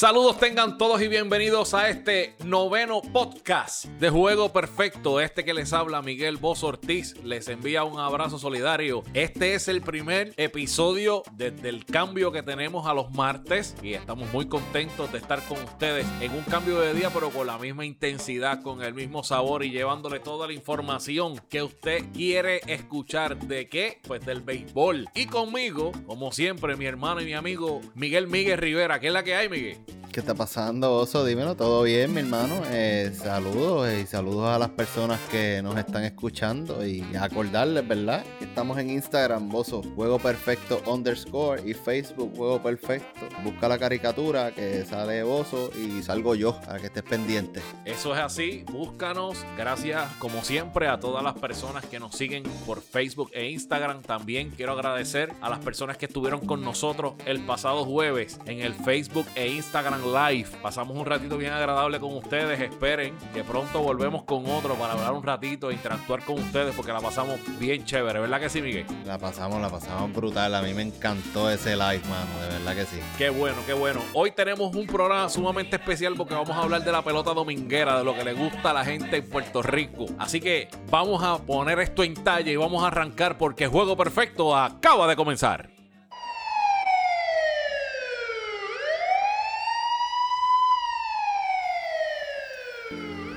Saludos tengan todos y bienvenidos a este noveno podcast de Juego Perfecto. Este que les habla Miguel Boz Ortiz les envía un abrazo solidario. Este es el primer episodio desde el cambio que tenemos a los martes y estamos muy contentos de estar con ustedes en un cambio de día pero con la misma intensidad, con el mismo sabor y llevándole toda la información que usted quiere escuchar. ¿De qué? Pues del béisbol. Y conmigo, como siempre, mi hermano y mi amigo Miguel Miguel Rivera. ¿Qué es la que hay, Miguel? ¿Qué está pasando, Oso? Dímelo, ¿todo bien, mi hermano? Eh, saludos y saludos a las personas que nos están escuchando y acordarles, ¿verdad? Que estamos en Instagram, Oso, Juego Perfecto underscore y Facebook, Juego Perfecto. Busca la caricatura que sale Oso y salgo yo, para que estés pendiente. Eso es así, búscanos. Gracias, como siempre, a todas las personas que nos siguen por Facebook e Instagram. También quiero agradecer a las personas que estuvieron con nosotros el pasado jueves en el Facebook e Instagram Live. Pasamos un ratito bien agradable con ustedes. Esperen que pronto volvemos con otro para hablar un ratito e interactuar con ustedes porque la pasamos bien chévere, ¿verdad que sí, Miguel? La pasamos, la pasamos brutal. A mí me encantó ese live, mano, de verdad que sí. Qué bueno, qué bueno. Hoy tenemos un programa sumamente especial porque vamos a hablar de la pelota dominguera, de lo que le gusta a la gente en Puerto Rico. Así que vamos a poner esto en talla y vamos a arrancar porque Juego Perfecto acaba de comenzar.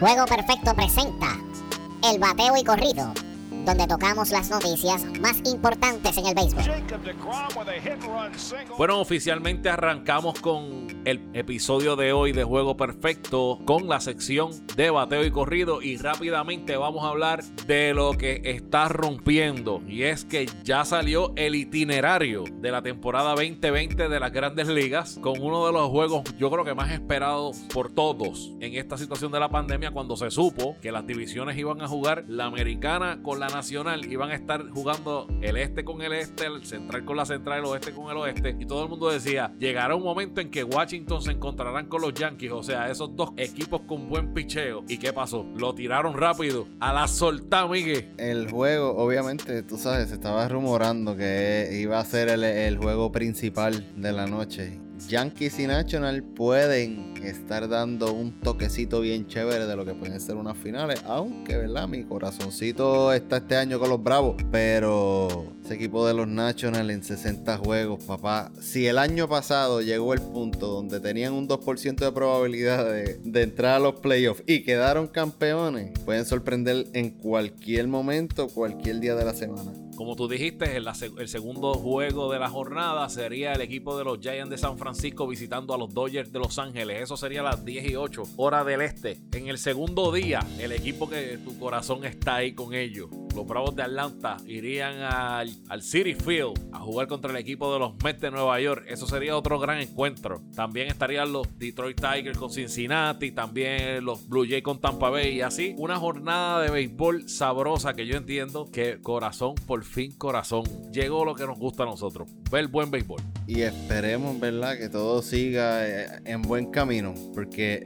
Juego Perfecto presenta el bateo y corrido, donde tocamos las noticias más importantes en el béisbol. Bueno, oficialmente arrancamos con el episodio de hoy de Juego Perfecto con la sección de bateo y corrido y rápidamente vamos a hablar de lo que está rompiendo y es que ya salió el itinerario de la temporada 2020 de las grandes ligas con uno de los juegos yo creo que más esperados por todos en esta situación de la pandemia cuando se supo que las divisiones iban a jugar la americana con la nacional iban a estar jugando el este con el este, el central con la central, el oeste con el oeste y todo el mundo decía llegará un momento en que Washington se encontrarán con los Yankees. O sea, esos dos equipos con buen picheo. ¿Y qué pasó? Lo tiraron rápido. A la solta, Miguel. El juego, obviamente, tú sabes, se estaba rumorando que iba a ser el, el juego principal de la noche. Yankees y National pueden estar dando un toquecito bien chévere de lo que pueden ser unas finales. Aunque, ¿verdad? Mi corazoncito está este año con los Bravos. Pero ese equipo de los National en 60 juegos, papá. Si el año pasado llegó el punto donde tenían un 2% de probabilidad de, de entrar a los playoffs y quedaron campeones, pueden sorprender en cualquier momento, cualquier día de la semana. Como tú dijiste, el, segundo juego de la jornada sería el equipo de los Giants de San Francisco visitando a los Dodgers de Los Ángeles. Eso sería a las 10 y 8 hora del este. En el segundo día, el equipo que tu corazón está ahí con ellos, los Bravos de Atlanta, irían al, al City Field a jugar contra el equipo de los Mets de Nueva York. Eso sería otro gran encuentro. También estarían los Detroit Tigers con Cincinnati, también los Blue Jays con Tampa Bay y así. Una jornada de béisbol sabrosa que yo entiendo que corazón por fin corazón. Llegó lo que nos gusta a nosotros, ver buen béisbol. Y esperemos, ¿verdad? Que todo siga en buen camino, porque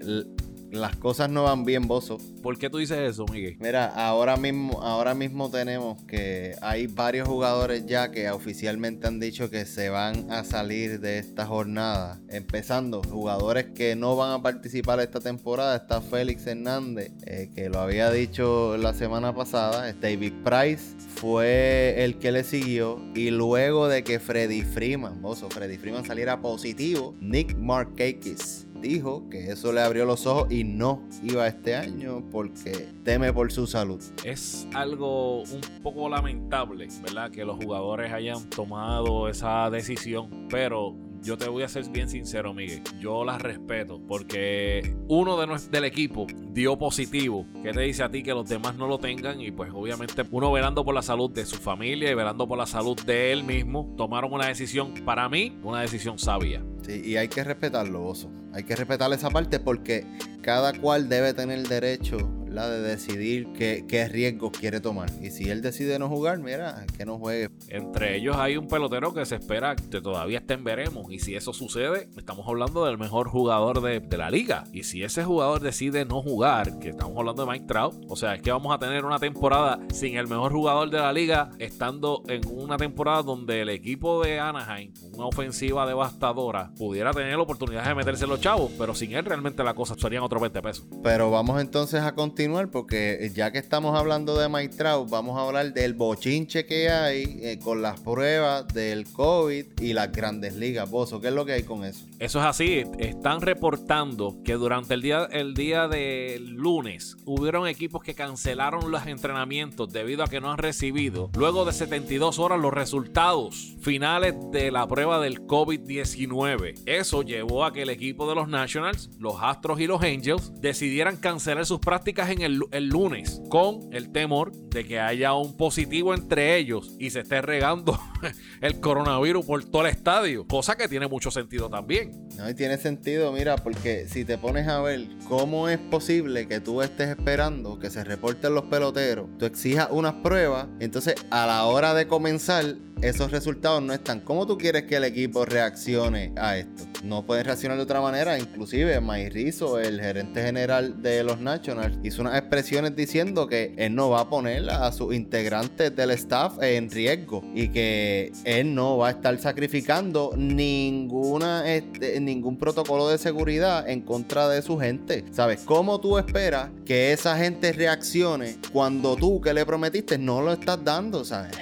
las cosas no van bien, Bozo. ¿Por qué tú dices eso, Miguel? Mira, ahora mismo, ahora mismo tenemos que hay varios jugadores ya que oficialmente han dicho que se van a salir de esta jornada. Empezando, jugadores que no van a participar esta temporada. Está Félix Hernández, eh, que lo había dicho la semana pasada. David Price fue el que le siguió. Y luego de que Freddy Freeman, Bozo, Freddy Freeman saliera positivo, Nick Markakis dijo que eso le abrió los ojos y no iba este año porque teme por su salud. Es algo un poco lamentable, ¿verdad? Que los jugadores hayan tomado esa decisión, pero yo te voy a ser bien sincero, Miguel. Yo las respeto porque uno de nuestro, del equipo dio positivo. ¿Qué te dice a ti que los demás no lo tengan? Y pues obviamente uno velando por la salud de su familia y velando por la salud de él mismo, tomaron una decisión, para mí, una decisión sabia. Sí, y hay que respetarlo, Oso. Hay que respetar esa parte porque cada cual debe tener derecho ¿verdad? De decidir qué, qué riesgos quiere tomar. Y si él decide no jugar, mira, que no juegue. Entre ellos hay un pelotero que se espera que todavía estén veremos. Y si eso sucede, estamos hablando del mejor jugador de, de la liga. Y si ese jugador decide no jugar, que estamos hablando de Mike Trout, o sea, es que vamos a tener una temporada sin el mejor jugador de la liga, estando en una temporada donde el equipo de Anaheim, una ofensiva devastadora, pudiera tener la oportunidad de meterse los chavos, pero sin él realmente la cosa serían otros 20 pesos. Pero vamos entonces a continuar porque ya que estamos hablando de Mike Trout, vamos a hablar del bochinche que hay eh, con las pruebas del COVID y las grandes ligas. Bozo, ¿qué es lo que hay con eso? Eso es así. Están reportando que durante el día, el día del lunes hubieron equipos que cancelaron los entrenamientos debido a que no han recibido luego de 72 horas los resultados finales de la prueba del COVID-19. Eso llevó a que el equipo de los Nationals, los Astros y los Angels decidieran cancelar sus prácticas en el, el lunes con el temor de que haya un positivo entre ellos y se esté regando el coronavirus por todo el estadio, cosa que tiene mucho sentido también. No, y tiene sentido, mira, porque si te pones a ver cómo es posible que tú estés esperando que se reporten los peloteros, tú exijas unas pruebas, entonces a la hora de comenzar esos resultados no están. ¿Cómo tú quieres que el equipo reaccione a esto? No pueden reaccionar de otra manera. Inclusive Mike Rizzo, el gerente general de los Nationals, hizo unas expresiones diciendo que él no va a poner a sus integrantes del staff en riesgo y que él no va a estar sacrificando ninguna, ningún protocolo de seguridad en contra de su gente. ¿Sabes? ¿Cómo tú esperas que esa gente reaccione cuando tú que le prometiste no lo estás dando? ¿Sabes?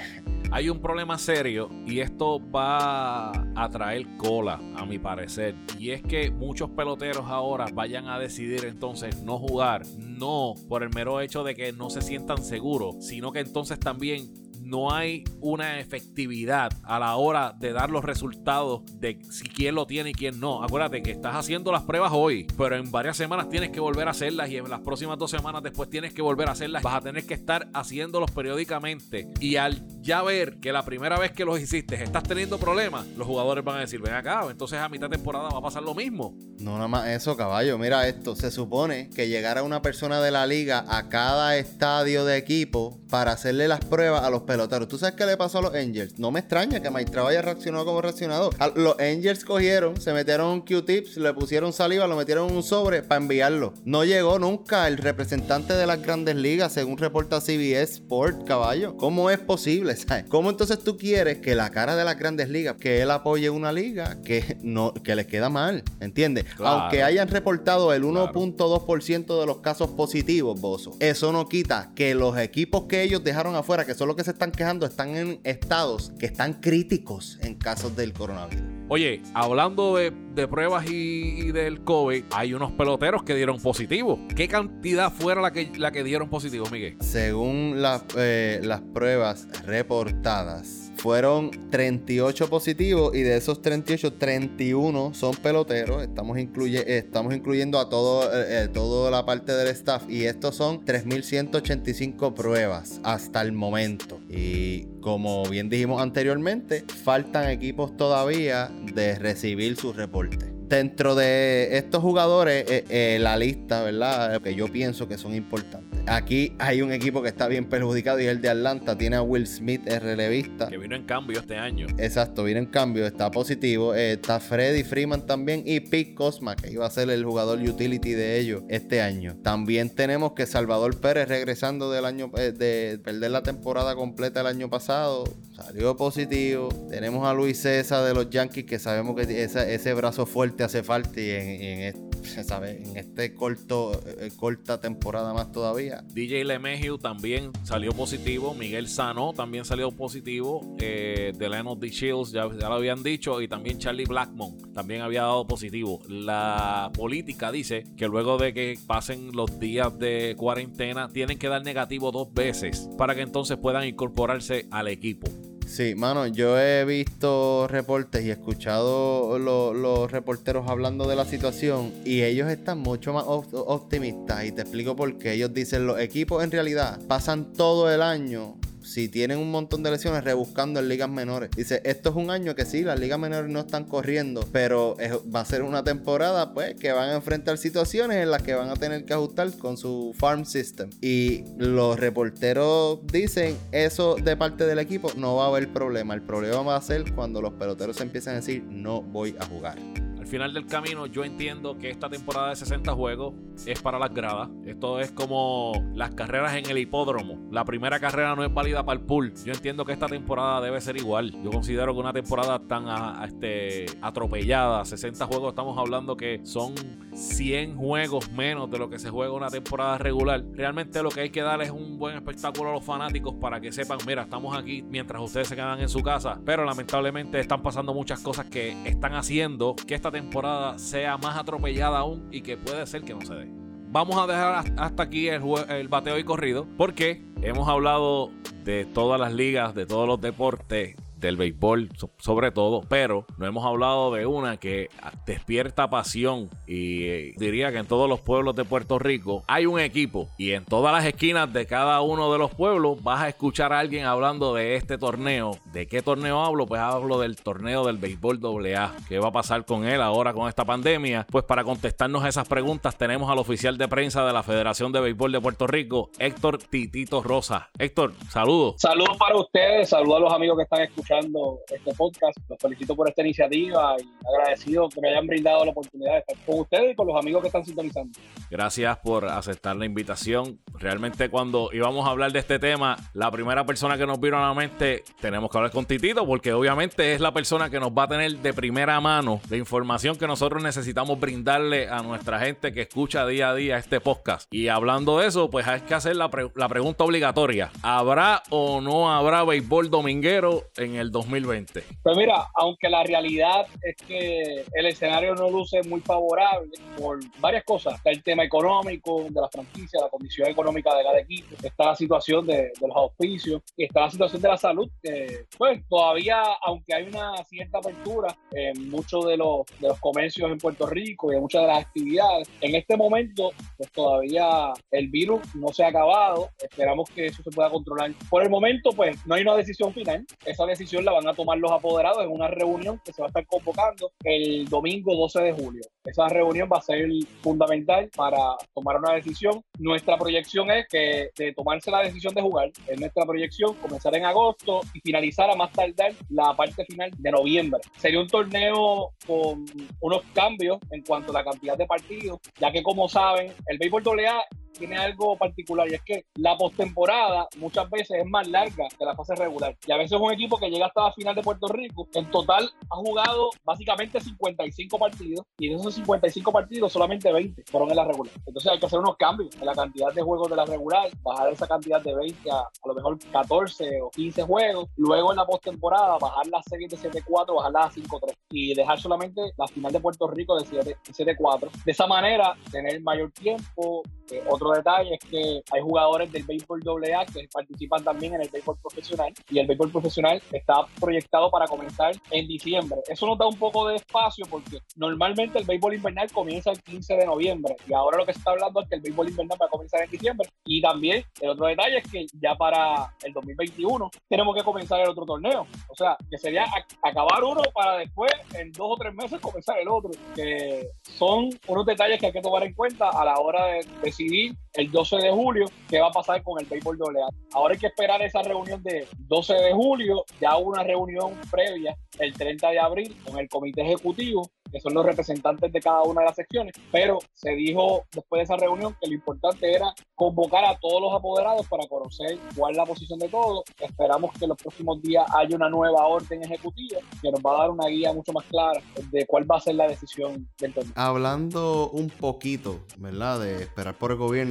Hay un problema serio y esto va a traer cola, a mi parecer. Y es que muchos peloteros ahora vayan a decidir entonces no jugar, no por el mero hecho de que no se sientan seguros, sino que entonces también no hay una efectividad a la hora de dar los resultados de si quién lo tiene y quién no. Acuérdate que estás haciendo las pruebas hoy, pero en varias semanas tienes que volver a hacerlas y en las próximas dos semanas después tienes que volver a hacerlas. Vas a tener que estar haciéndolos periódicamente y al ya ver que la primera vez que los hiciste estás teniendo problemas, los jugadores van a decir, ven acá, entonces a mitad temporada va a pasar lo mismo. No, nada más eso, caballo. Mira esto, se supone que llegara una persona de la liga a cada estadio de equipo para hacerle las pruebas a los peloteros. ¿Tú sabes qué le pasó a los Angels? No me extraña que Maestra haya reaccionado como reaccionado. Los Angels cogieron, se metieron Q-tips, le pusieron saliva, lo metieron en un sobre para enviarlo. No llegó nunca el representante de las grandes ligas, según reporta CBS Sport, caballo. ¿Cómo es posible? ¿sabes? ¿Cómo entonces tú quieres que la cara de las grandes ligas, que él apoye una liga que, no, que les queda mal? ¿Entiendes? Claro. Aunque hayan reportado el 1.2% de los casos positivos, Bozo, eso no quita que los equipos que ellos dejaron afuera, que son los que se están quejando, están en estados que están críticos en casos del coronavirus. Oye, hablando de, de pruebas y, y del COVID, hay unos peloteros que dieron positivo. ¿Qué cantidad fuera la que, la que dieron positivo, Miguel? Según las, eh, las pruebas reportadas, fueron 38 positivos y de esos 38, 31 son peloteros. Estamos, incluye, estamos incluyendo a todo, eh, eh, toda la parte del staff y estos son 3.185 pruebas hasta el momento. Y como bien dijimos anteriormente, faltan equipos todavía de recibir su reporte. Dentro de estos jugadores, eh, la lista, ¿verdad? Que yo pienso que son importantes. Aquí hay un equipo que está bien perjudicado y es el de Atlanta. Tiene a Will Smith, el relevista. Que vino en cambio este año. Exacto, viene en cambio, está positivo. Eh, está Freddy Freeman también y Pete Cosma, que iba a ser el jugador utility de ellos este año. También tenemos que Salvador Pérez, regresando del año eh, de perder la temporada completa el año pasado, salió positivo. Tenemos a Luis César de los Yankees, que sabemos que esa- ese brazo fuerte hace falta y en, y en este, en este corto, eh, corta temporada más todavía. DJ LeMahieu también salió positivo. Miguel Sano también salió positivo. Eh, Delano D. Shields ya, ya lo habían dicho. Y también Charlie Blackmon también había dado positivo. La política dice que luego de que pasen los días de cuarentena, tienen que dar negativo dos veces para que entonces puedan incorporarse al equipo. Sí, mano, yo he visto reportes y escuchado lo- los reporteros hablando de la situación y ellos están mucho más op- optimistas y te explico por qué. Ellos dicen los equipos en realidad pasan todo el año si tienen un montón de lesiones, rebuscando en ligas menores. Dice, esto es un año que sí, las ligas menores no están corriendo, pero va a ser una temporada pues que van a enfrentar situaciones en las que van a tener que ajustar con su farm system. Y los reporteros dicen, eso de parte del equipo no va a haber problema. El problema va a ser cuando los peloteros empiezan a decir, no voy a jugar final del camino, yo entiendo que esta temporada de 60 juegos es para las gradas. Esto es como las carreras en el hipódromo. La primera carrera no es válida para el pool. Yo entiendo que esta temporada debe ser igual. Yo considero que una temporada tan este, atropellada, 60 juegos, estamos hablando que son 100 juegos menos de lo que se juega una temporada regular. Realmente lo que hay que dar es un buen espectáculo a los fanáticos para que sepan, mira, estamos aquí mientras ustedes se quedan en su casa. Pero lamentablemente están pasando muchas cosas que están haciendo que esta temporada sea más atropellada aún y que puede ser que no se dé. Vamos a dejar hasta aquí el, el bateo y corrido porque hemos hablado de todas las ligas, de todos los deportes del béisbol sobre todo, pero no hemos hablado de una que despierta pasión y eh, diría que en todos los pueblos de Puerto Rico hay un equipo y en todas las esquinas de cada uno de los pueblos vas a escuchar a alguien hablando de este torneo. ¿De qué torneo hablo? Pues hablo del torneo del béisbol AA. ¿Qué va a pasar con él ahora con esta pandemia? Pues para contestarnos esas preguntas tenemos al oficial de prensa de la Federación de Béisbol de Puerto Rico, Héctor Titito Rosa. Héctor, saludos. Saludos para ustedes, saludos a los amigos que están escuchando este podcast. Los felicito por esta iniciativa y agradecido que me hayan brindado la oportunidad de estar con ustedes y con los amigos que están sintonizando. Gracias por aceptar la invitación. Realmente cuando íbamos a hablar de este tema, la primera persona que nos vino a la mente, tenemos que hablar con Titito, porque obviamente es la persona que nos va a tener de primera mano la información que nosotros necesitamos brindarle a nuestra gente que escucha día a día este podcast. Y hablando de eso, pues hay que hacer la, la pregunta obligatoria. ¿Habrá o no habrá béisbol dominguero en el 2020? Pues mira, aunque la realidad es que el escenario no luce muy favorable por varias cosas. Está el tema económico de la franquicia, la condición económica de cada equipo, está la situación de, los auspicios y está la situación de la salud, que pues todavía, aunque hay una cierta apertura en muchos de los, de los comercios en Puerto Rico y en muchas de las actividades, en este momento pues todavía el virus no se ha acabado. Esperamos que eso se pueda controlar. Por el momento, pues no hay una decisión final. Esa decisión la van a tomar los apoderados en una reunión que se va a estar convocando el domingo 12 de julio. Esa reunión va a ser fundamental para tomar una decisión. Nuestra proyección es que de tomarse la decisión de jugar, en nuestra proyección comenzar en agosto y finalizar a más tardar la parte final de noviembre. Sería un torneo con unos cambios en cuanto a la cantidad de partidos, ya que como saben, el béisbol AA tiene algo particular y es que la postemporada muchas veces es más larga que la fase regular. Y a veces un equipo que llega hasta la final de Puerto Rico, en total ha jugado básicamente 55 partidos y de esos 55 partidos solamente 20 fueron en la regular. Entonces hay que hacer unos cambios en la cantidad de juegos de la regular, bajar esa cantidad de 20 a a lo mejor 14 o 15 juegos, luego en la postemporada bajar la serie de 7-4, bajarla a 5-3 y dejar solamente la final de Puerto Rico de 7-4. De esa manera, tener mayor tiempo, eh, otro detalle es que hay jugadores del béisbol AA que participan también en el béisbol profesional y el béisbol profesional está proyectado para comenzar en diciembre. Eso nos da un poco de espacio porque normalmente el béisbol invernal comienza el 15 de noviembre y ahora lo que se está hablando es que el béisbol invernal va a comenzar en diciembre y también el otro detalle es que ya para el 2021 tenemos que comenzar el otro torneo. O sea, que sería acabar uno para después en dos o tres meses comenzar el otro. Que son unos detalles que hay que tomar en cuenta a la hora de decidir el 12 de julio qué va a pasar con el béisbol AA. Ahora hay que esperar esa reunión de 12 de julio, ya una reunión previa el 30 de abril con el comité ejecutivo que son los representantes de cada una de las secciones, pero se dijo después de esa reunión que lo importante era convocar a todos los apoderados para conocer cuál es la posición de todos. Esperamos que los próximos días haya una nueva orden ejecutiva que nos va a dar una guía mucho más clara de cuál va a ser la decisión del torneo. Hablando un poquito, ¿verdad? De esperar por el gobierno,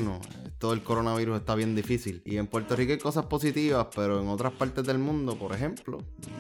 todo el coronavirus está bien difícil. Y en Puerto Rico hay cosas positivas, pero en otras partes del mundo, por ejemplo,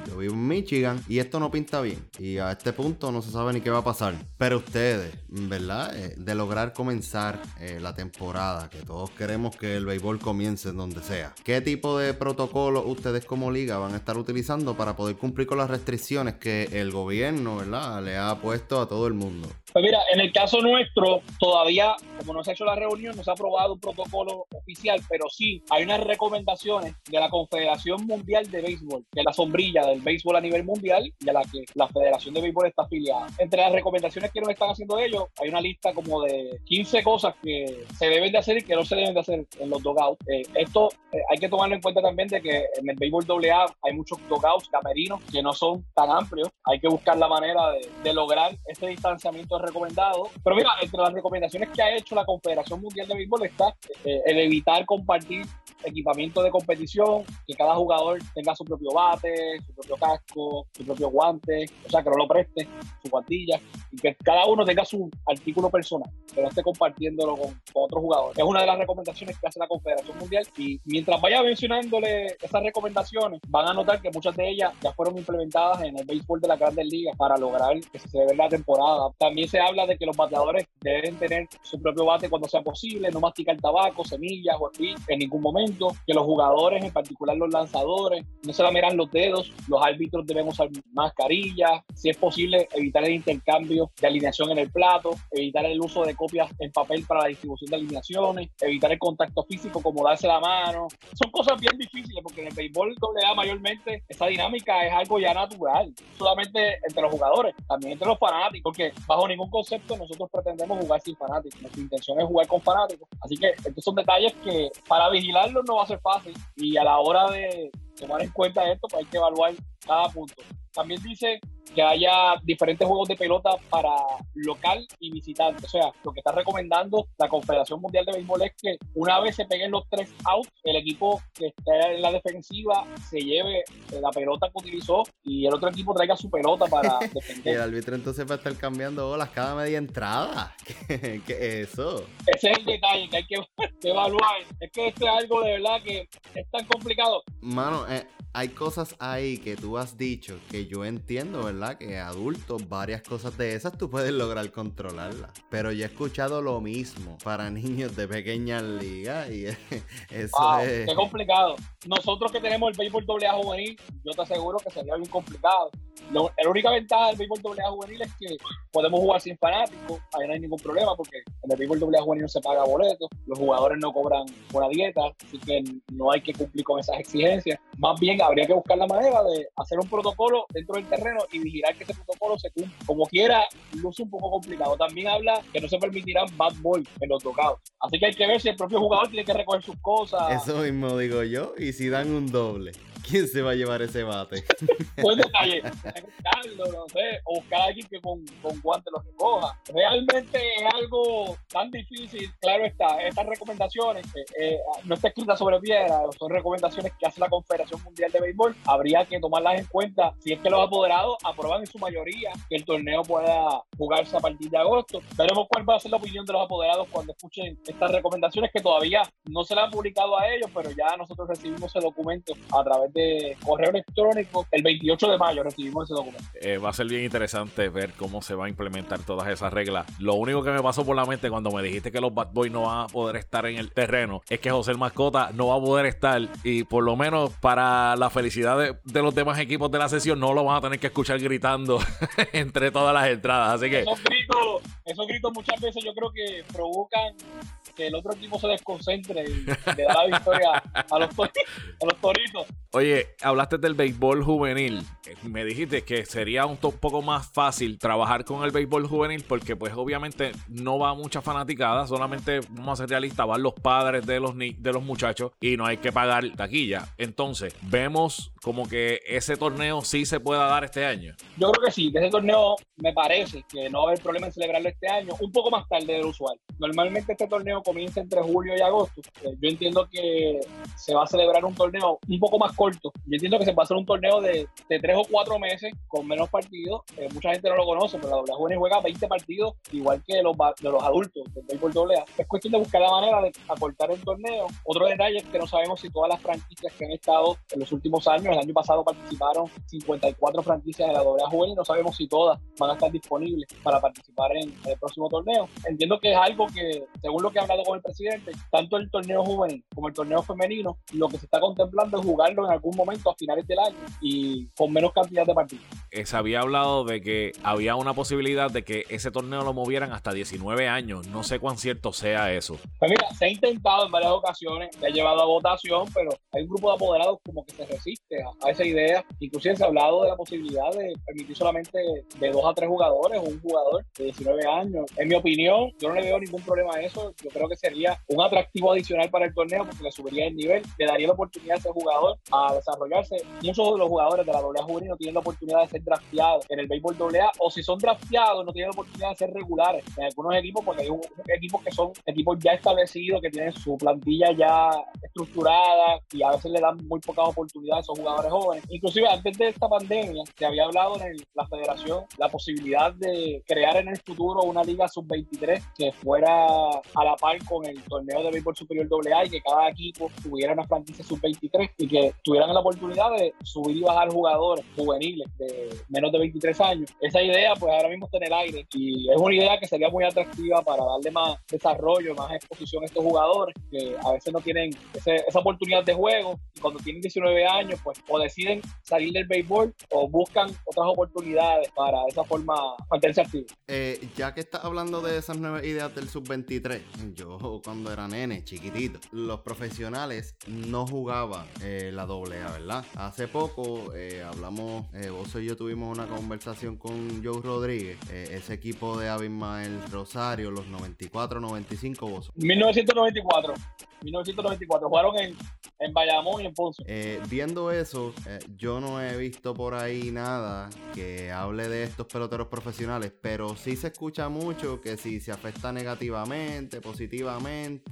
yo vivo en Michigan y esto no pinta bien. Y a este punto no se sabe ni qué va a pasar. Pero ustedes, ¿verdad? Eh, de lograr comenzar eh, la temporada, que todos queremos que el béisbol comience en donde sea. ¿Qué tipo de protocolo ustedes como liga van a estar utilizando para poder cumplir con las restricciones que el gobierno, ¿verdad? Le ha puesto a todo el mundo? Pues mira, en el caso nuestro, todavía, como no se ha hecho la reunión, no se ha aprobado un protocolo oficial, pero sí hay unas recomendaciones de la Confederación Mundial de Béisbol, que es la sombrilla del béisbol a nivel mundial y a la que la Federación de Béisbol está afiliada. Entre las recomendaciones que nos están haciendo ellos, hay una lista como de 15 cosas que se deben de hacer y que no se deben de hacer en los dogouts. Eh, esto eh, hay que tomarlo en cuenta también de que en el béisbol AA hay muchos dogouts camerinos que no son tan amplios. Hay que buscar la manera de, lograr ese distanciamiento recomendado. Pero mira, entre las recomendaciones que ha hecho la Confederación Mundial de Béisbol está eh, el evitar compartir equipamiento de competición, que cada jugador tenga su propio bate, su propio casco, su propio guante, o sea, que no lo preste, su guantilla, y que cada uno tenga su artículo personal, que no esté compartiéndolo con, con otros jugadores. Es una de las recomendaciones que hace la Confederación Mundial y mientras vaya mencionándole esas recomendaciones, van a notar que muchas de ellas ya fueron implementadas en el béisbol de la Grandes Ligas para lograr que se celebre la temporada. También se habla de que los bateadores deben tener su propio bate cuando sea posible, no masticar tabaco, semillas o en ningún momento, que los jugadores, en particular los lanzadores, no se lamerán los dedos, los árbitros deben usar mascarillas, si es posible evitar el intercambio de alineación en el plato, evitar el uso de copias en papel para la distribución de alineaciones, evitar el contacto físico como darse la mano. Son cosas bien difíciles porque en el béisbol AA mayormente esa dinámica es algo ya natural, solamente entre los jugadores, también entre los fanáticos, porque bajo ningún concepto nosotros pretendemos jugar sin fanáticos, nuestra intención es jugar con fanáticos. Así que estos son detalles que para vigilarlos no va a ser fácil y a la hora de tomar en cuenta esto, pues hay que evaluar cada punto. También dice que haya diferentes juegos de pelota para local y visitante. O sea, lo que está recomendando la Confederación Mundial de Béisbol es que una vez se peguen los tres outs, el equipo que esté en la defensiva se lleve la pelota que utilizó y el otro equipo traiga su pelota para defender. el árbitro entonces va a estar cambiando bolas cada media entrada. ¿Qué, es eso? Ese es el detalle que hay que, evaluar. Es que esto es algo de verdad que es tan complicado. Mano, eh, hay cosas ahí que tú has dicho que yo entiendo, ¿verdad? Que adultos, varias cosas de esas tú puedes lograr controlarlas. Pero yo he escuchado lo mismo para niños de pequeñas ligas y eso es... Qué complicado. Nosotros que tenemos el béisbol AA juvenil, yo te aseguro que sería bien complicado. La única ventaja del béisbol AA juvenil es que podemos jugar sin fanáticos, ahí no hay ningún problema porque en el béisbol AA juvenil no se paga boleto, los jugadores no cobran una dieta, así que no hay que cumplir con esas exigencias. Más bien habría que buscar la manera de hacer un protocolo dentro del terreno y vigilar que ese protocolo se cumpla. Como quiera, luce un poco complicado. También habla que no se permitirán bad boy en los tocados. Así que hay que ver si el propio jugador tiene que recoger sus cosas. Eso mismo digo yo. Y si dan un doble. ¿Quién se va a llevar ese bate? Buen detalle. Buscarlo, no sé, o buscar a alguien que con, con guantes lo recoja. Realmente es algo tan difícil. Claro está, estas recomendaciones eh, no está escrita sobre piedra, son recomendaciones que hace la Confederación Mundial de Béisbol. Habría que tomarlas en cuenta si es que los apoderados aprueban en su mayoría que el torneo pueda jugarse a partir de agosto. Veremos cuál va a ser la opinión de los apoderados cuando escuchen estas recomendaciones que todavía no se las han publicado a ellos, pero ya nosotros recibimos el documento a través de correo electrónico. El 28 de mayo recibimos ese documento. Eh, va a ser bien interesante ver cómo se va a implementar todas esas reglas. Lo único que me pasó por la mente cuando me dijiste que los Bad Boys no van a poder estar en el terreno es que José el Mascota no va a poder estar y por lo menos para la felicidad de, los demás equipos de la sesión no lo van a tener que escuchar gritando entre todas las entradas. Así que... Esos gritos, esos gritos muchas veces yo creo que provocan que el otro equipo se desconcentre y le da la victoria a los, a los toritos. Oye, hablaste del béisbol juvenil. Me dijiste que sería un poco más fácil trabajar con el béisbol juvenil porque pues obviamente no va mucha fanaticada, solamente vamos a ser realistas, van los padres de los, de los muchachos y no hay que pagar taquilla. Entonces, vemos como que ese torneo sí se pueda dar este año. Yo creo que sí, ese torneo me parece que no va a haber problema en celebrarlo este año, un poco más tarde del usual. Normalmente este torneo comienza entre julio y agosto. Eh, yo entiendo que se va a celebrar un torneo un poco más corto. Yo entiendo que se va a hacer un torneo de, de tres o cuatro meses con menos partidos. Eh, mucha gente no lo conoce, pero la doble Jóvenes juega 20 partidos igual que los, de los adultos del béisbol doble Es cuestión de buscar la manera de acortar el torneo. Otro detalle es que no sabemos si todas las franquicias que han estado en los últimos años, el año pasado participaron 54 franquicias de la doble juvenil, no sabemos si todas van a estar disponibles para participar en el próximo torneo. Entiendo que es algo que, según lo que he hablado con el presidente, tanto el torneo juvenil como el torneo femenino, lo que se está contemplando de jugarlo en algún momento a finales del año y con menos cantidad de partidos. Eh, se había hablado de que había una posibilidad de que ese torneo lo movieran hasta 19 años. No sé cuán cierto sea eso. Pues mira, se ha intentado en varias ocasiones, se ha llevado a votación, pero hay un grupo de apoderados como que se resiste a, esa idea. Inclusive se ha hablado de la posibilidad de permitir solamente de dos a tres jugadores o un jugador de 19 años. En mi opinión, yo no le veo ningún problema a eso. Yo creo que sería un atractivo adicional para el torneo porque le subiría el nivel, le daría la oportunidad a ese jugador a desarrollarse. Muchos de los jugadores de la AA juvenil no tienen la oportunidad de ser drafteados en el béisbol AA o si son drafteados no tienen la oportunidad de ser regulares en algunos equipos porque hay equipos que son equipos ya establecidos, que tienen su plantilla ya estructurada y a veces le dan muy pocas oportunidades a esos jugadores jóvenes. Inclusive antes de esta pandemia se había hablado en la federación la posibilidad de crear en el futuro una liga sub-23 que fuera a la par con el torneo de béisbol superior AA y que cada equipo tuviera una franquicia sub-23 y que tuvieran la oportunidad de subir y bajar jugadores juveniles de menos de 23 años. Esa idea pues ahora mismo está en el aire y es una idea que sería muy atractiva para darle más desarrollo, más exposición a estos jugadores que a veces no tienen esa oportunidad de juego y cuando tienen 19 años pues o deciden salir del béisbol o buscan otras oportunidades para de esa forma mantenerse activos. Eh, ya que estás hablando de esas nuevas ideas del sub-23, yo cuando era nene, chiquitito, los profesionales no jugaban eh, la doble A, ¿verdad? Hace poco eh, hablamos, vos y yo tuvimos una conversación con Joe Rodríguez, ese equipo de Abimael Rosario, los 94-95 vos. 1994. 1994. Jugaron en, en Bayamón y en Ponce. Eh, viendo eso, eh, yo no he visto por ahí nada que hable de estos peloteros profesionales, pero sí se escucha mucho que si se afecta negativamente, positivamente.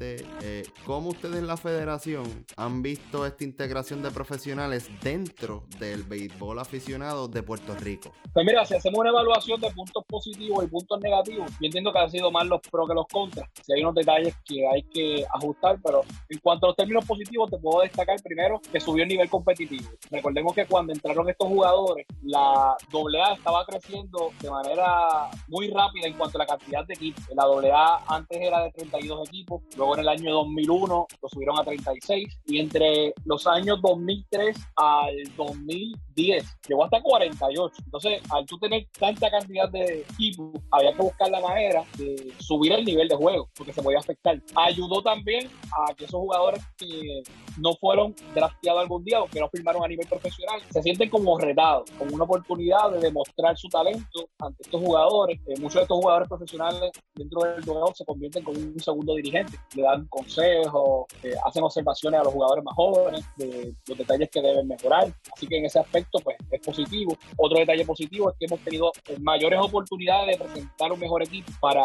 Eh, ¿Cómo ustedes en la federación han visto esta integración de profesionales dentro del béisbol aficionado de Puerto Rico? Pues mira, si hacemos una evaluación de puntos positivos y puntos negativos, yo entiendo que han sido más los pros que los contras. Si hay unos detalles que hay que ajustar, pero en cuanto a los términos positivos, te puedo destacar primero que subió el nivel competitivo. Recordemos que cuando entraron estos jugadores, la AA estaba creciendo de manera muy rápida en cuanto a la cantidad de equipos. La AA antes era de 32 equipos, luego en el año 2001 lo subieron a 36 y entre los años 2003 al 2010 llegó hasta 48. Entonces, al tú tener tanta cantidad de equipos, había que buscar la manera de subir el nivel de juego porque se podía afectar. Ayudó también a que esos jugadores que no fueron drafteados algún día o que no firmaron a nivel profesional se sienten como retados, como una oportunidad de demostrar su talento ante estos jugadores. Eh, muchos de estos jugadores profesionales dentro del torneo se convierten con un segundo dirigente, le dan consejos, eh, hacen observaciones a los jugadores más jóvenes de los detalles que deben mejorar. Así que en ese aspecto pues es positivo. Otro detalle positivo es que hemos tenido mayores oportunidades de presentar un mejor equipo para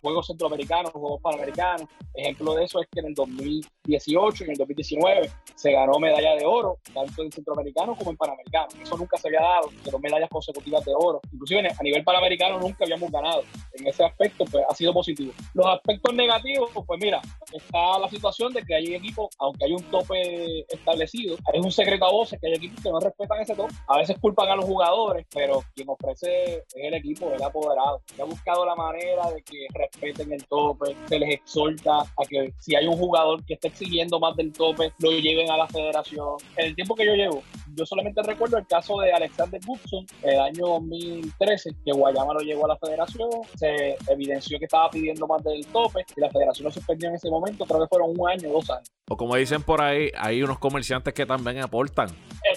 Juegos Centroamericanos, Juegos Panamericanos. Ejemplo de eso es que en el 2018 y en el 2019 se ganó medalla de oro, tanto en centroamericano como en panamericano. Eso nunca se había dado, de dos medallas consecutivas de oro. Inclusive a nivel panamericano nunca habíamos ganado. En ese aspecto, pues ha sido positivo. Los aspectos negativos, pues mira, está la situación de que hay equipos, aunque hay un tope establecido, hay un secreto a voces que hay equipos que no respetan ese tope. A veces culpan a los jugadores, pero quien ofrece es el equipo, el apoderado. Ha buscado la manera de que respeten el tope, se les exhorta a que si hay un jugador que está exigiendo más del tope, lo lleven a la federación. En el tiempo que yo llevo, yo solamente recuerdo el caso de Alexander Goodson, el año 2013, que Guayama lo llevó a la federación, se evidenció que estaba pidiendo más del tope y la federación lo suspendió en ese momento, creo que fueron un año, dos años. O como dicen por ahí, hay unos comerciantes que también aportan.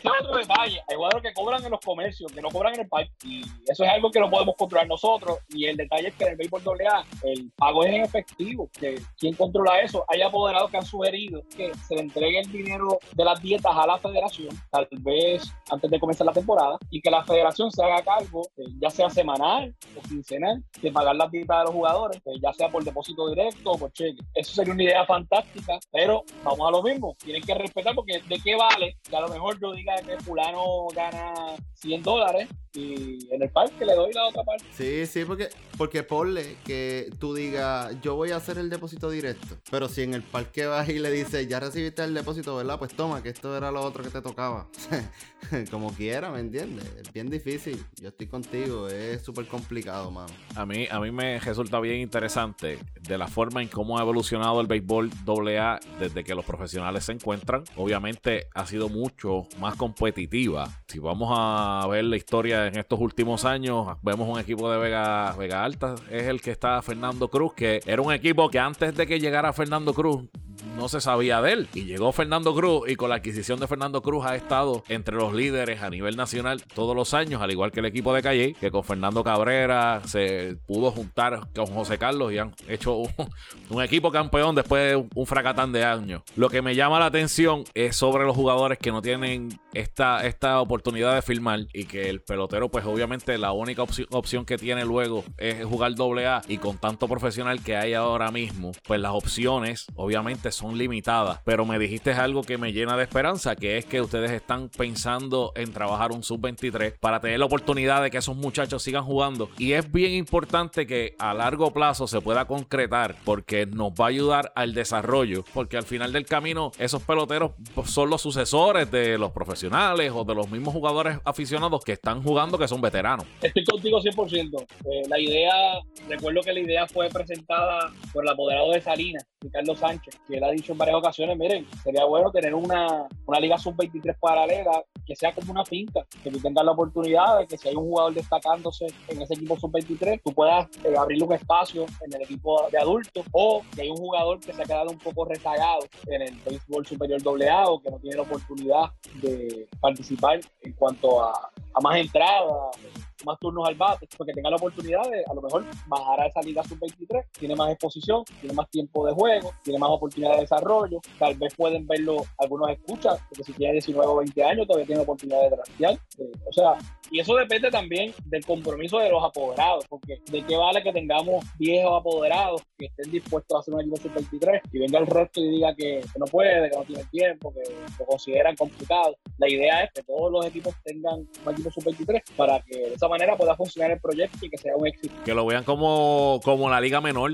Ese es otro detalle. Hay jugadores que cobran en los comercios, que no cobran en el país. Y eso es algo que no podemos controlar nosotros. Y el detalle es que en el béisbol AA el pago es en efectivo. Que ¿Quién controla eso? Hay apoderados que han sugerido que se le entregue el dinero de las dietas a la federación, tal vez antes de comenzar la temporada, y que la federación se haga cargo, eh, ya sea semanal o quincenal, de pagar las dietas de los jugadores, eh, ya sea por depósito directo o por cheque. Eso sería una idea fantástica, pero vamos a lo mismo. Tienen que respetar porque de qué vale que a lo mejor yo diga que fulano gana 100 dólares y en el parque le doy la otra parte. Sí, sí, porque, porque ponle que tú digas, yo voy a hacer el depósito directo, pero si en el parque vas y le dices, ya recibiste el depósito, ¿verdad? Pues toma, que esto era lo otro que te tocaba. como quiera, ¿me entiendes? Es bien difícil. Yo estoy contigo, es súper complicado, mano. A mí, a mí me resulta bien interesante de la forma en cómo ha evolucionado el béisbol AA desde que los profesionales se encuentran. Obviamente ha sido mucho más competitiva. Si vamos a ver la historia en estos últimos años, vemos un equipo de Vega, Vega Alta, es el que está Fernando Cruz, que era un equipo que antes de que llegara Fernando Cruz no se sabía de él. Y llegó Fernando Cruz y con la adquisición de Fernando Cruz ha estado entre los líderes a nivel nacional todos los años, al igual que el equipo de Calle, que con Fernando Cabrera se pudo juntar con José Carlos y han hecho un, equipo campeón después de un fracatán de años. Lo que me llama la atención es sobre los jugadores que no tienen esta, esta oportunidad de filmar y que el pelotero, pues obviamente la única opción que tiene luego es jugar doble A y con tanto profesional que hay ahora mismo, pues las opciones obviamente son limitadas, pero me dijiste algo que me llena de esperanza, que es que ustedes están pensando en trabajar un sub-23 para tener la oportunidad de que esos muchachos sigan jugando. Y es bien importante que a largo plazo se pueda concretar porque nos va a ayudar al desarrollo, porque al final del camino esos peloteros son los sucesores de los profesionales o de los mismos jugadores aficionados que están jugando que son veteranos. Estoy contigo 100%. Eh, la idea, recuerdo que la idea fue presentada por el apoderado de Salinas, Ricardo Sánchez, que ha dicho en varias ocasiones, miren, sería bueno tener una, una liga sub-23 paralela que sea como una finca, que tú tengas la oportunidad de que si hay un jugador destacándose en ese equipo sub-23, tú puedas eh, abrirle un espacio en el equipo de adultos o que hay un jugador que se ha quedado un poco rezagado en el béisbol superior AA o que no tiene la oportunidad de participar en cuanto a, a más entradas más turnos al bate, porque tenga la oportunidad de a lo mejor bajar a esa liga sub-23, tiene más exposición, tiene más tiempo de juego, tiene más oportunidad de desarrollo, tal vez pueden verlo algunos escuchas, porque si tiene 19 o 20 años todavía tiene oportunidad de draftear, eh, o sea, y eso depende también del compromiso de los apoderados, porque de qué vale que tengamos viejos apoderados que estén dispuestos a hacer un equipo sub-23 y venga el resto y diga que, no puede, que no tiene tiempo, que lo consideran complicado. La idea es que todos los equipos tengan un equipo sub-23 para que de manera pueda funcionar el proyecto y que sea un éxito. Que lo vean como, como la liga menor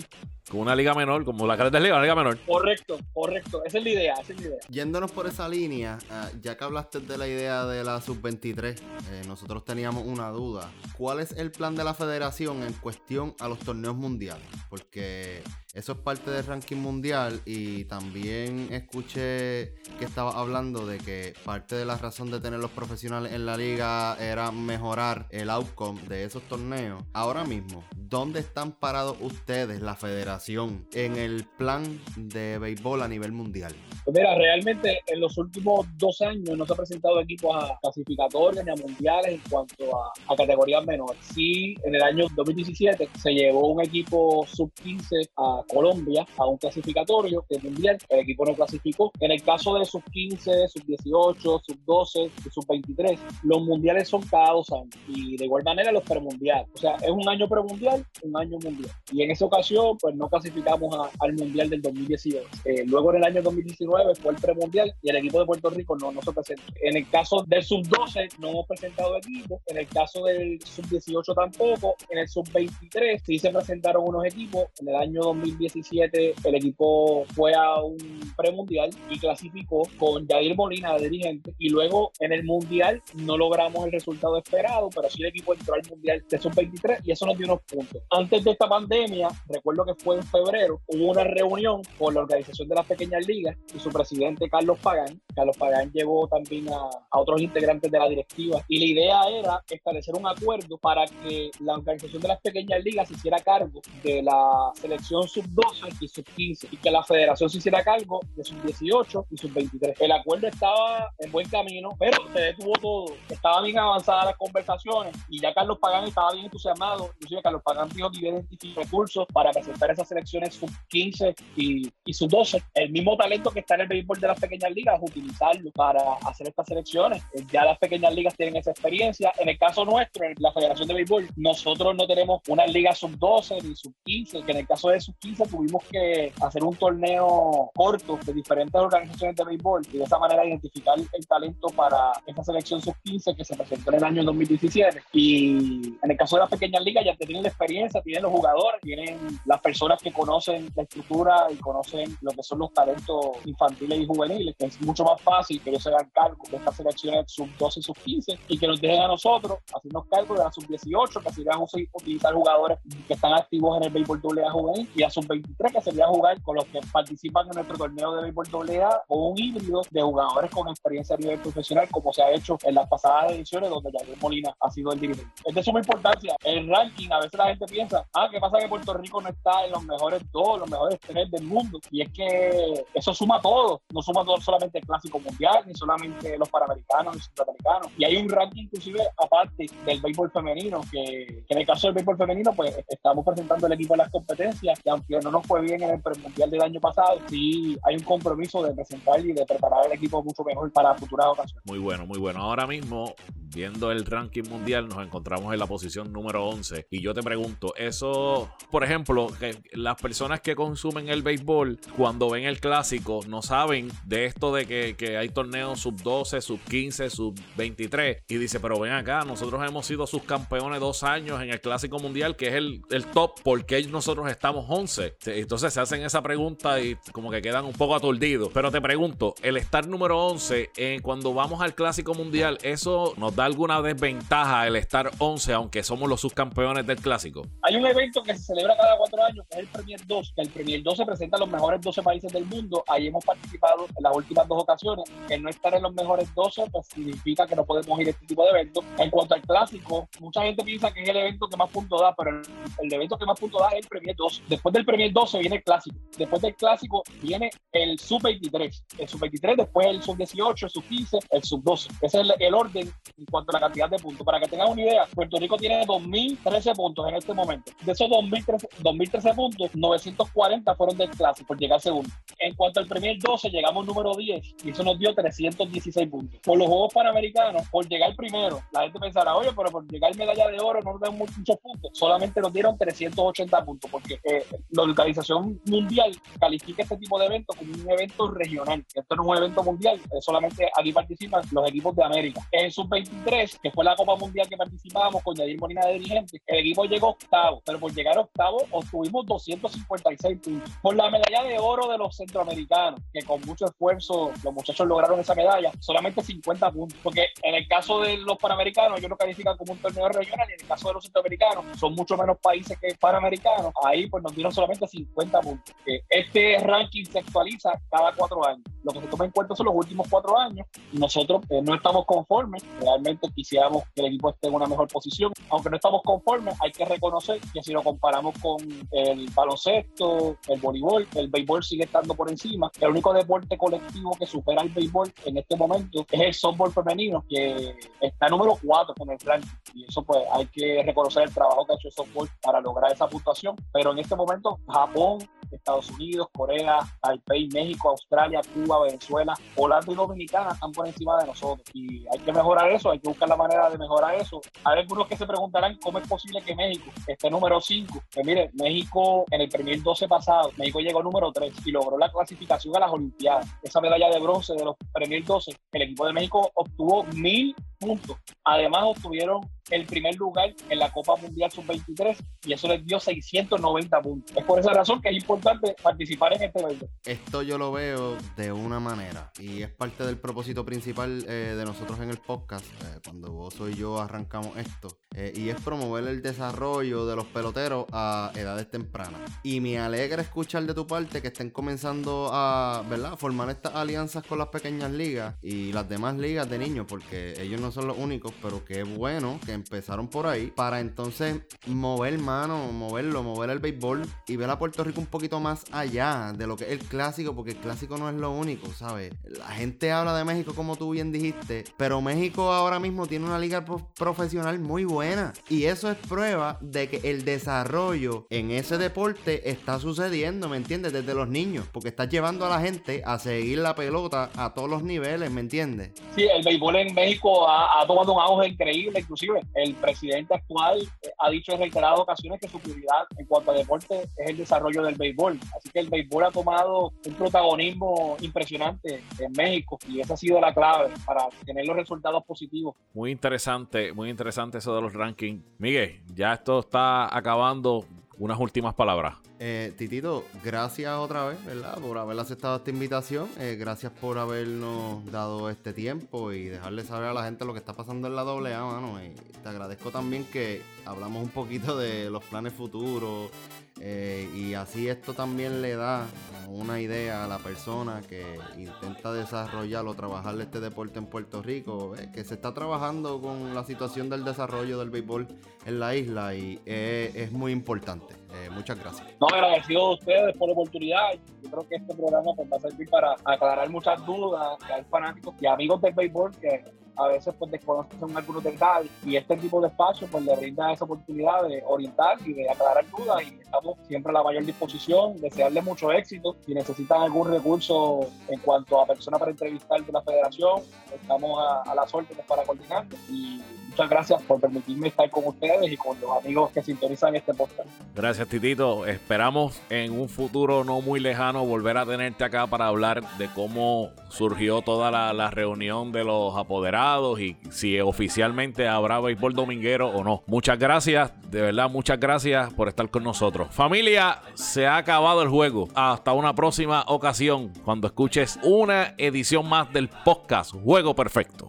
como una liga menor, como la Grandes Liga, una liga menor. Correcto, correcto. Esa es la idea, esa es la idea. Yéndonos por esa línea, ah, ya que hablaste de la idea de la sub-23, eh, nosotros teníamos una duda. ¿Cuál es el plan de la federación en cuestión a los torneos mundiales? Porque eso es parte del ranking mundial y también escuché que estaba hablando de que parte de la razón de tener los profesionales en la liga era mejorar el outcome de esos torneos. Ahora mismo, ¿dónde están parados ustedes, la federación, en el plan de béisbol a nivel mundial? Pues mira, realmente en los últimos dos años no se ha presentado equipos a clasificatorios ni a mundiales en cuanto a, categorías menores. Sí, en el año 2017 se llevó un equipo sub-15 a Colombia a un clasificatorio de mundial. El equipo no clasificó. En el caso de sub 15, sub 18, sub 12 y sub 23, los mundiales son cada dos años y de igual manera los premundiales. O sea, es un año premundial, un año mundial. Y en esa ocasión, pues no clasificamos al mundial del 2018. Eh, luego en el año 2019 fue el premundial y el equipo de Puerto Rico no, no se presentó. En el caso del sub 12 no hemos presentado equipo. En el caso del sub 18 tampoco. En el sub 23 sí se presentaron unos equipos. En el año 2019 2017 el equipo fue a un premundial y clasificó con Jair Molina de dirigente y luego en el mundial no logramos el resultado esperado, pero sí el equipo entró al mundial de sub-23 y eso nos dio unos puntos. Antes de esta pandemia, recuerdo que fue en febrero, hubo una reunión con la organización de las pequeñas ligas y su presidente Carlos Pagán. Carlos Pagán llevó también a, a otros integrantes de la directiva y la idea era establecer un acuerdo para que la organización de las pequeñas ligas se hiciera cargo de la selección sub 12 y sub 15 y que la federación se hiciera cargo de sub 18 y sub 23. El acuerdo estaba en buen camino, pero se detuvo todo. Estaban bien avanzadas las conversaciones y ya Carlos Pagán estaba bien entusiasmado. Inclusive Carlos Pagán dijo que iba a identificar recursos para presentar esas selecciones sub 15 y, y sub 12. El mismo talento que está en el béisbol de las pequeñas ligas, utilizarlo para hacer estas selecciones. Ya las pequeñas ligas tienen esa experiencia. En el caso nuestro, en la Federación de Béisbol, nosotros no tenemos una liga sub 12 ni sub 15, que en el caso de sub 15 tuvimos que hacer un torneo corto de diferentes organizaciones de béisbol y de esa manera identificar el talento para esta selección sub-15 que se presentó en el año 2017. Y en el caso de las pequeñas ligas ya tienen la experiencia, tienen los jugadores, tienen las personas que conocen la estructura y conocen lo que son los talentos infantiles y juveniles, que es mucho más fácil que ellos se hagan cargo de estas selecciones sub-12 y sub-15 y que nos dejen a nosotros hacernos cargo de la sub-18, que serían utilizar jugadores que están activos en el béisbol AA juvenil y a sub-23, que sería jugar con los que participan en nuestro torneo de béisbol AA o un híbrido de jugadores con experiencia a nivel profesional, como se ha hecho en las pasadas ediciones donde Javier Molina ha sido el dirigente. Es de suma importancia. El ranking, a veces la gente piensa, ah, ¿qué pasa que Puerto Rico no está en los mejores dos, los mejores tres del mundo? Y es que eso suma todo, no suma todo solamente el clásico mundial, ni solamente los panamericanos, ni centroamericanos. Y hay un ranking inclusive aparte del béisbol femenino, que, en el caso del béisbol femenino, pues estamos presentando el equipo de las competencias, aunque no nos fue bien en el mundial del año pasado, sí hay un compromiso de presentar y de preparar el equipo mucho mejor para futuras ocasiones. Muy bueno, muy bueno. Ahora mismo, viendo el ranking mundial, nos encontramos en la posición número 11. Y yo te pregunto, eso, por ejemplo, que las personas que consumen el béisbol, cuando ven el clásico, no saben de esto de que, que hay torneos sub 12, sub 15, sub 23. Y dice, pero ven acá, nosotros hemos sido sus campeones dos años en el clásico mundial, que es el, el top, ¿por qué nosotros estamos 11? Entonces se hacen esa pregunta y como que quedan un poco aturdidos. Pero te pregunto, el estar número 11, eh, cuando vamos al clásico mundial, ¿eso nos da alguna desventaja el estar 11, aunque somos los subcampeones del clásico? Hay un evento que se celebra cada cuatro años, que es el Premier 2, que el Premier 2 se presenta a los mejores 12 países del mundo. Ahí hemos participado en las últimas dos ocasiones. El no estar en los mejores 12, pues significa que no podemos ir a este tipo de eventos. En cuanto al clásico, mucha gente piensa que es el evento que más puntos da, pero el, evento que más puntos da es el Premier 2. Después del Premier 2 se viene el clásico. Después del clásico viene el Sub-23. El Sub-23, después el Sub-18, el Sub-15, el Sub-12. Ese es el, orden en cuanto a la cantidad de puntos. Para que tengan una idea, Puerto Rico tiene 2.013 puntos en este momento. De esos 2.013, 2013 puntos, 940 fueron del clásico por llegar segundo. En cuanto al Premier 12, llegamos número 10 y eso nos dio 316 puntos. Por los Juegos Panamericanos, por llegar primero, la gente pensará, oye, pero por llegar medalla de oro no nos dan muchos puntos. Solamente nos dieron 380 puntos porque eh, la Organización Mundial califica este tipo de eventos como un evento regional. Esto no es un evento mundial, solamente aquí participan los equipos de América. En Sub-23, que fue la Copa Mundial que participábamos con Yadir Molina de dirigente, el equipo llegó octavo, pero por llegar octavo obtuvimos 256 puntos. Por la medalla de oro de los centroamericanos, que con mucho esfuerzo los muchachos lograron esa medalla, solamente 50 puntos, porque en el caso de los panamericanos ellos lo califican como un torneo regional y en el caso de los centroamericanos son mucho menos países que panamericanos, ahí pues nos dieron solamente 50 puntos. Este ranking se actualiza cada cuatro años. Lo que se toma en cuenta son los últimos cuatro años. Nosotros eh, no estamos conformes, realmente quisiéramos que el equipo esté en una mejor posición, aunque no estamos conformes, hay que reconocer que si lo comparamos con el baloncesto, el voleibol, el béisbol sigue estando por encima. Único deporte colectivo que supera el béisbol en este momento es el softball femenino, que está número 4 con el ranking. Y eso pues hay que reconocer el trabajo que ha hecho el softball para lograr esa puntuación. Pero en este momento Japón, Estados Unidos, Corea, Taipei, México, Australia, Cuba, Venezuela, Holanda y Dominicana están por encima de nosotros. Y hay que mejorar eso, hay que buscar la manera de mejorar eso. Hay algunos que se preguntarán cómo es posible que México esté número 5. Que mire, México en el primer 12 pasado, México llegó número 3 y logró la clasificación a las Olimpiadas. Esa medalla de bronce de los Premier 12, el equipo de México obtuvo mil puntos. Además, obtuvieron el primer lugar en la Copa Mundial Sub-23 y eso les dio 690 puntos. Es por esa razón que es importante participar en este evento. Esto yo lo veo de una manera y es parte del propósito principal eh, de nosotros en el podcast, eh, cuando vos y yo arrancamos esto, eh, y es promover el desarrollo de los peloteros a edades tempranas. Y me alegra escuchar de tu parte que estén comenzando a, ¿verdad? formar estas alianzas con las pequeñas ligas y las demás ligas de niños, porque ellos no son los únicos, pero qué bueno que empezaron por ahí para entonces mover mano, moverlo, mover el béisbol y ver a Puerto Rico un poquito más allá de lo que es el clásico, porque el clásico no es lo único, ¿sabes? La gente habla de México como tú bien dijiste, pero México ahora mismo tiene una liga profesional muy buena y eso es prueba de que el desarrollo en ese deporte está sucediendo, ¿me entiendes? Desde los niños, porque estás llevando a la gente a seguir la pelota a todos los niveles, ¿me entiendes? Sí, el béisbol en México ha, ha tomado un auge increíble, inclusive el presidente actual eh, ha dicho en reiteradas ocasiones que su prioridad en cuanto a deporte es el desarrollo del béisbol. Así que el béisbol ha tomado un protagonismo impresionante en México y esa ha sido la clave para tener los resultados positivos. Muy interesante, muy interesante eso de los rankings. Miguel, ya esto está acabando unas últimas palabras. Eh, Titito, gracias otra vez, ¿verdad? Por haber aceptado esta invitación. Eh, gracias por habernos dado este tiempo y dejarle saber a la gente lo que está pasando en la doble A, mano. Y te agradezco también que hablamos un poquito de los planes futuros. Eh, y así esto también le da una idea a la persona que intenta desarrollar o trabajar este deporte en Puerto Rico, que se está trabajando con la situación del desarrollo del béisbol en la isla y es muy importante. Eh, muchas gracias. No, agradecido a ustedes por la oportunidad. Yo creo que este programa pues, va a servir para aclarar muchas dudas que hay fanáticos y amigos del béisbol que a veces pues desconocen algunos detalles y este tipo de espacio pues le brinda esa oportunidad de orientar y de aclarar dudas y estamos siempre a la mayor disposición, desearles mucho éxito. Si necesitan algún recurso en cuanto a personas para entrevistar de la federación, estamos a, a las órdenes para coordinar y muchas gracias por permitirme estar con ustedes y con los amigos que sintonizan este podcast. Gracias, Titito. Esperamos en un futuro no muy lejano volver a tenerte acá para hablar de cómo surgió toda la, reunión de los apoderados y si oficialmente habrá béisbol dominguero o no. Muchas gracias, de verdad, muchas gracias por estar con nosotros. Familia, se ha acabado el juego. Hasta una próxima ocasión cuando escuches una edición más del podcast Juego Perfecto.